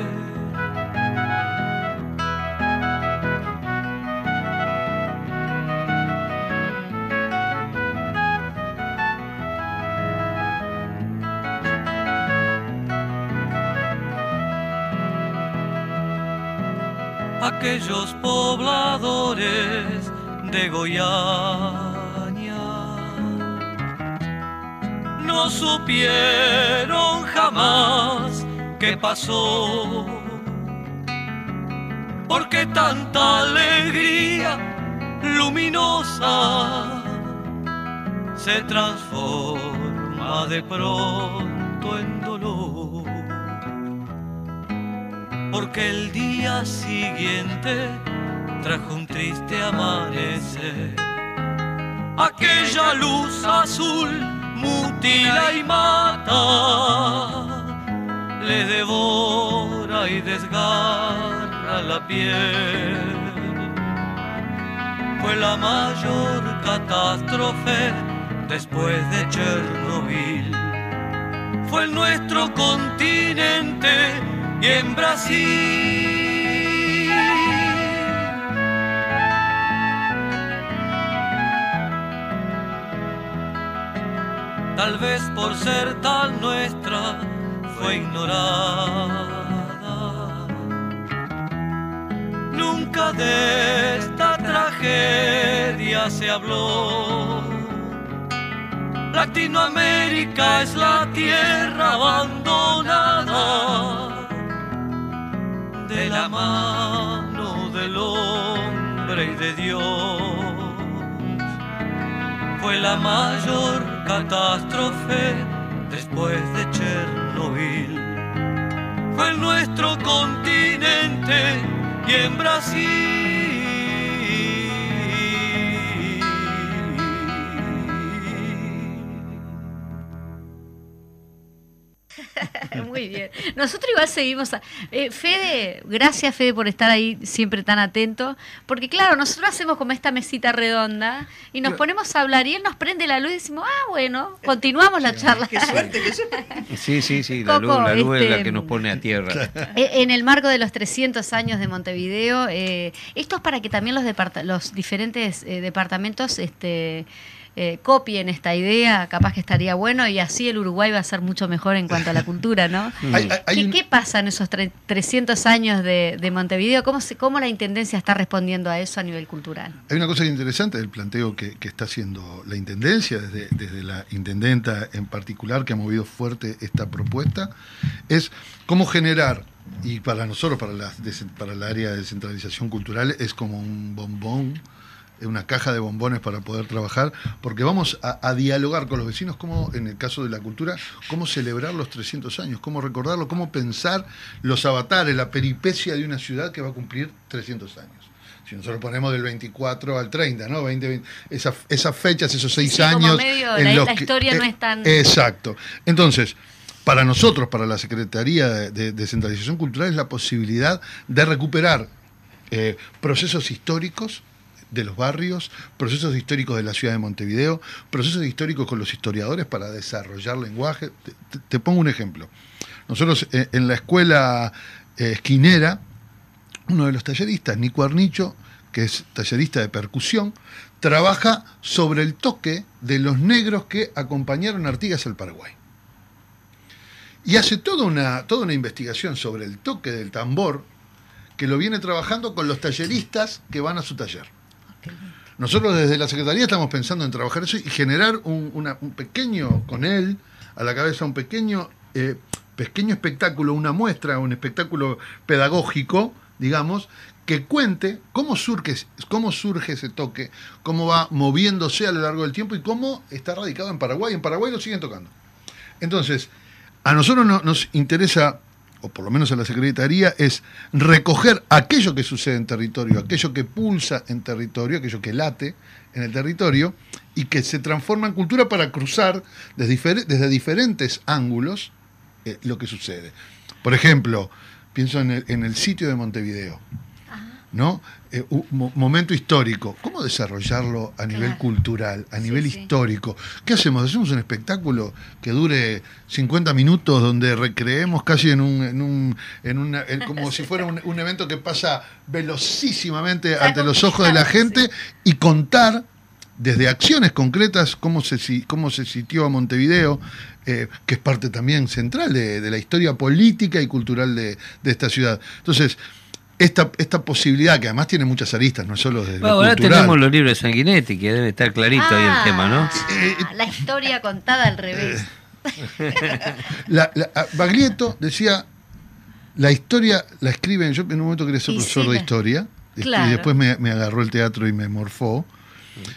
Aquellos pobladores de Goiânia. No supieron jamás qué pasó, porque tanta alegría luminosa se transforma de pronto en dolor porque el día siguiente trajo un triste amanecer. Aquella luz azul mutila y mata le devora y desgarra la piel. Fue la mayor catástrofe después de Chernobyl. Fue en nuestro continente y en Brasil. Tal vez por ser tan nuestra fue ignorada. Nunca de esta tragedia se habló. Latinoamérica es la tierra abandonada la mano del hombre y de Dios. Fue la mayor catástrofe después de Chernobyl. Fue en nuestro continente y en Brasil. Muy bien. Nosotros igual seguimos. a- eh, Fede, gracias Fede por estar ahí siempre tan atento. Porque claro, nosotros hacemos como esta mesita redonda y nos ponemos a hablar y él nos prende la luz y decimos, ah, bueno, continuamos la charla. Qué suerte que sepa. Sí, sí, sí, la luz, la luz es la este, que nos pone a tierra. Eh, En el marco de los 300 años de Montevideo, eh, esto es para que también los, departa- los diferentes eh, departamentos este, eh, copien esta idea, capaz que estaría bueno y así el Uruguay va a ser mucho mejor en cuanto a la cultura, ¿no? Hay- hay- ¿Qué, un- qué pasa en esos tre- 300 años de, de Montevideo? ¿Cómo, se, ¿Cómo la Intendencia está respondiendo a eso a nivel cultural? Hay una cosa interesante del planteo que, que está haciendo la Intendencia, desde, desde la Intendenta en particular, que ha movido fuerte esta propuesta, es cómo generar, y para nosotros, para la, para el área de descentralización cultural, es como un bombón, una caja de bombones para poder trabajar, porque vamos a, a dialogar con los vecinos, como en el caso de la cultura, cómo celebrar los 300 años, cómo recordarlo, cómo pensar los avatares, la peripecia de una ciudad que va a cumplir 300 años. Si nosotros ponemos del 24 al 30, ¿no? 20, 20, esa- esas fechas, esos seis Sí, como años. medio, en la- los la historia no es tan- Exacto. Entonces, para nosotros, para la Secretaría de, de Descentralización Cultural, es la posibilidad de recuperar eh, procesos históricos de los barrios, procesos históricos de la ciudad de Montevideo, procesos históricos con los historiadores para desarrollar lenguaje. Te, pongo un ejemplo. Nosotros eh, en la escuela eh, esquinera, uno de los talleristas, Nico Arnicho, que es tallerista de percusión, trabaja sobre el toque de los negros que acompañaron a Artigas al Paraguay. Y hace toda una, toda una investigación sobre el toque del tambor que lo viene trabajando con los talleristas que van a su taller. Nosotros desde la Secretaría estamos pensando en trabajar eso y generar un, pequeño, con él a la cabeza, un pequeño, eh, pequeño espectáculo, una muestra, un espectáculo pedagógico, digamos, que cuente cómo surge, cómo surge ese toque, cómo va moviéndose a lo largo del tiempo y cómo está radicado en Paraguay. En Paraguay lo siguen tocando. Entonces, a nosotros no- nos interesa, o por lo menos a la Secretaría, es recoger aquello que sucede en territorio, aquello que pulsa en territorio, aquello que late en el territorio, y que se transforma en cultura para cruzar desde diferentes ángulos eh, lo que sucede. Por ejemplo, pienso en el, en el sitio de Montevideo. ¿No? Eh, un momento histórico. ¿Cómo desarrollarlo a nivel Claro. cultural, a nivel sí. histórico? ¿Qué hacemos? ¿Hacemos un espectáculo que dure 50 minutos donde recreemos casi en un, en un, en una, en- como si fuera un, un evento que pasa velocísimamente ante los ojos de la gente y contar desde acciones concretas cómo se, cómo se sitió a Montevideo, eh, que es parte también central de, de la historia política y cultural de, de esta ciudad. Entonces, esta, esta posibilidad, que además tiene muchas aristas, no solo desde Bueno, lo ahora cultural. tenemos los libros de Sanguinetti, que debe estar clarito ahí el tema, ¿no? Ah, La historia contada al revés. La- la- a- Baglietto decía, la historia la escriben, yo en un momento quería ser profesor sí, de historia, y- Claro. y después me, me agarró el teatro y me morfó.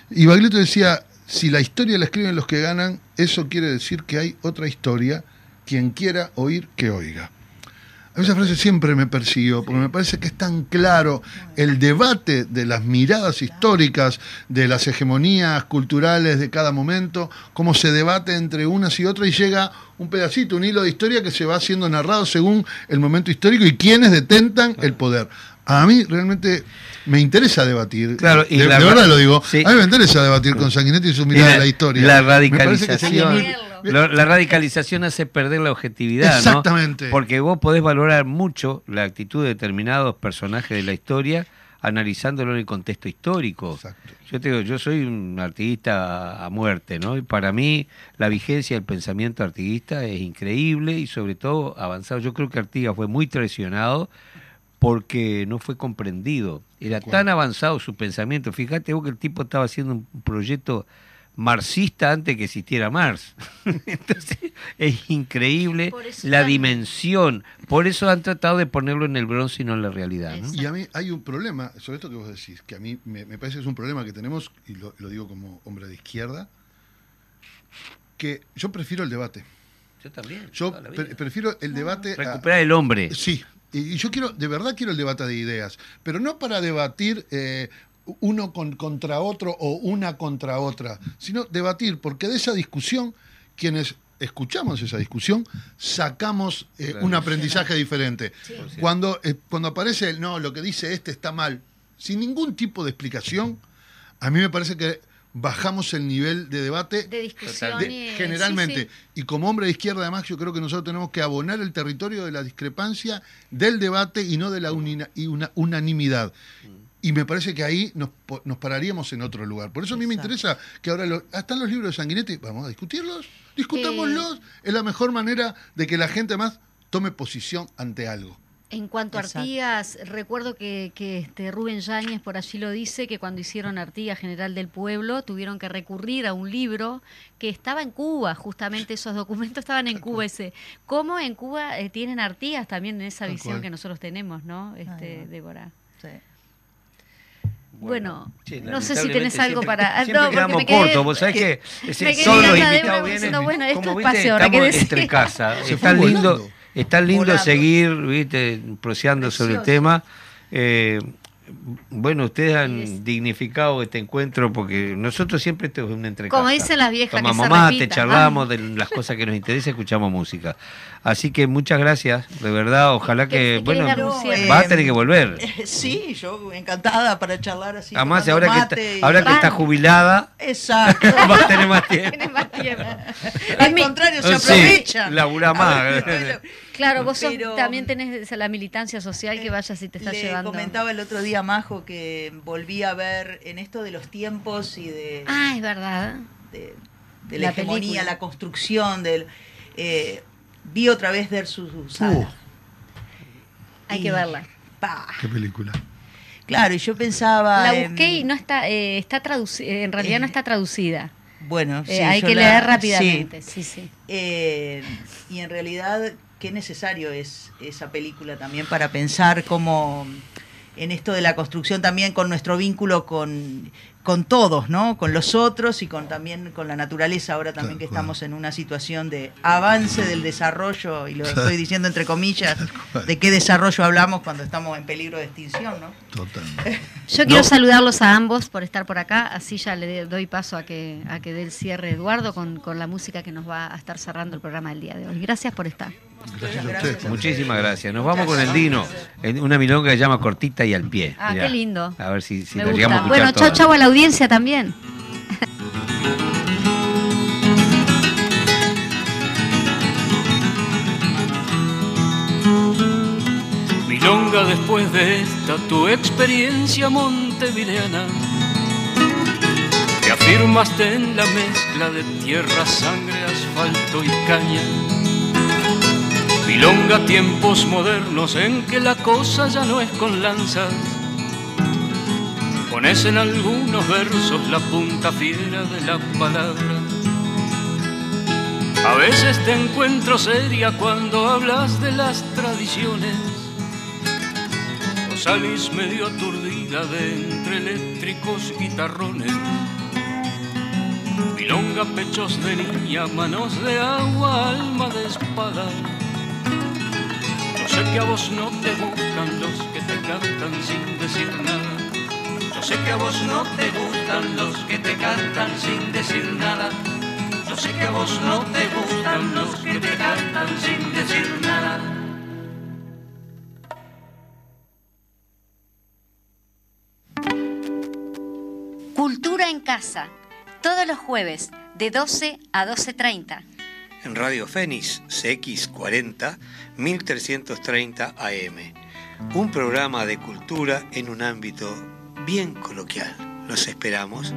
Y Baglietto decía, si la historia la escriben los que ganan, eso quiere decir que hay otra historia, quien quiera oír, que oiga. A mí esa frase siempre me persiguió, porque me parece que es tan claro el debate de las miradas históricas, de las hegemonías culturales de cada momento, cómo se debate entre unas y otras y llega un pedacito, un hilo de historia que se va siendo narrado según el momento histórico y quienes detentan el poder. A mí realmente me interesa debatir. Claro, y de, la de ra- verdad lo digo. sí. A mí me interesa debatir con Sanguinetti y su mirada de la historia. La Me parece que sería radicalización, lo- la radicalización hace perder la objetividad, ¿no? Exactamente. Porque vos podés valorar mucho la actitud de determinados personajes de la historia analizándolo en el contexto histórico. Exacto. Yo te digo, yo soy un artiguista a muerte, ¿no? Y para mí la vigencia del pensamiento artiguista es increíble y sobre todo avanzado. Yo creo que Artigas fue muy traicionado porque no fue comprendido. Era tan avanzado su pensamiento. Fíjate vos que el tipo estaba haciendo un proyecto marxista antes que existiera Marx. Entonces es increíble la dimensión. Por eso han tratado de ponerlo en el bronce y no en la realidad. ¿no? Y a mí hay un problema, sobre esto que vos decís, que a mí me, me parece que es un problema que tenemos, y lo, lo digo como hombre de izquierda, que yo prefiero el debate. Yo también. Yo pre- prefiero el debate... a- Recuperar el hombre. Sí, y y yo quiero, de verdad quiero el debate de ideas, pero no para debatir eh, uno con, contra otro o una contra otra, sino debatir, porque de esa discusión, quienes escuchamos esa discusión, sacamos eh, un aprendizaje diferente. Cuando, eh, cuando aparece el no, lo que dice este está mal, sin ningún tipo de explicación, a mí me parece que bajamos el nivel de debate De discusión de- y- generalmente. sí, Y como hombre de izquierda, además, yo creo que nosotros tenemos que abonar el territorio de la discrepancia, del debate y no de la unina- y una, unanimidad. Y me parece que ahí nos, po- nos pararíamos en otro lugar. Por eso a mí me interesa que ahora lo- están los libros de Sanguinetti, vamos a discutirlos, discutámoslos. Es la mejor manera de que la gente más tome posición ante algo. En cuanto a Exacto. Artigas, recuerdo que, que este Rubén Yáñez por allí lo dice, que cuando hicieron Artigas General del Pueblo tuvieron que recurrir a un libro que estaba en Cuba, justamente esos documentos estaban en Cuba, ese cómo en Cuba eh, tienen Artigas también en esa visión cual. que nosotros tenemos, ¿no? Este. Débora. Sí. Bueno, Sí, no sé si tenés algo siempre- para- Siempre no, porque quedamos me quedé- cortos, vos sabés que me quedé los invitados vienen. diciendo, bueno, es como viste, que estamos decís. entre casa. Está lindo, está lindo Volando. seguir, viste, proseando sobre el tema. Eh, bueno, ustedes han dignificado este encuentro porque nosotros siempre esto es un Como dicen las viejas, que Tomamos se mate, repita. charlamos de las cosas que nos interesan, escuchamos música. Así que muchas gracias, de verdad. Ojalá ¿Qué- que, bueno, vas a tener que volver. Sí, yo encantada para charlar así. Además, ahora que, está, ahora que está jubilada, Exacto. va a tener más tiempo. Tenés más tiempo. Al Es mi- contrario, se Sí, aprovecha. labura más. Bueno, Claro, vos sos- Pero- también tenés esa- la militancia social que vayas y te está Le llevando. comentaba el otro día, Majo, que volví a ver en esto de los tiempos y de, Ah, es verdad. de, de la, La hegemonía, película. la construcción, del eh, vi otra vez versus Usada. Uh. Hay Y- que verla. Pa. Qué película. Claro, y yo pensaba. La busqué y no está, eh, está traducida, en realidad no está traducida. Bueno, Eh, sí, hay que la- leer sí. rápidamente, sí, sí. Eh, y en realidad, qué necesario es esa película también para pensar cómo en esto de la construcción también con nuestro vínculo con, con todos, ¿no? Con los otros y con también con la naturaleza, ahora también que estamos en una situación de avance del desarrollo, y lo estoy diciendo entre comillas, de qué desarrollo hablamos cuando estamos en peligro de extinción, ¿no? Totalmente. Yo quiero No. saludarlos a ambos por estar por acá, así ya le doy paso a que, a que dé el cierre Eduardo con, con la música que nos va a estar cerrando el programa del día de hoy. Gracias por estar. Gracias a. Muchísimas gracias. Nos vamos con el Dino, en una milonga que se llama Cortita y al pie. Ah, Mirá. qué lindo. A ver si, si lo llegamos a escuchar Bueno, chau, todas. chau a la audiencia también. Milonga después de esta tu experiencia montevideana. Te afirmaste en la mezcla de tierra, sangre, asfalto y caña. Milonga tiempos modernos en que la cosa ya no es con lanzas. Pones en algunos versos la punta fiera de la palabra. A veces te encuentro seria cuando hablas de las tradiciones. O salís medio aturdida de entre eléctricos guitarrones. Milonga, pechos de niña, manos de agua, alma de espada. Los sé que a vos no te gustan los que te cantan sin decir nada. Yo sé que a vos no te gustan los que te cantan sin decir nada. Yo sé que a vos no te gustan los que te cantan sin decir nada. Cultura en casa, todos los jueves de 12 a 12.30. En Radio Fénix CX40 1330 AM. Un programa de cultura en un ámbito bien coloquial. Los esperamos.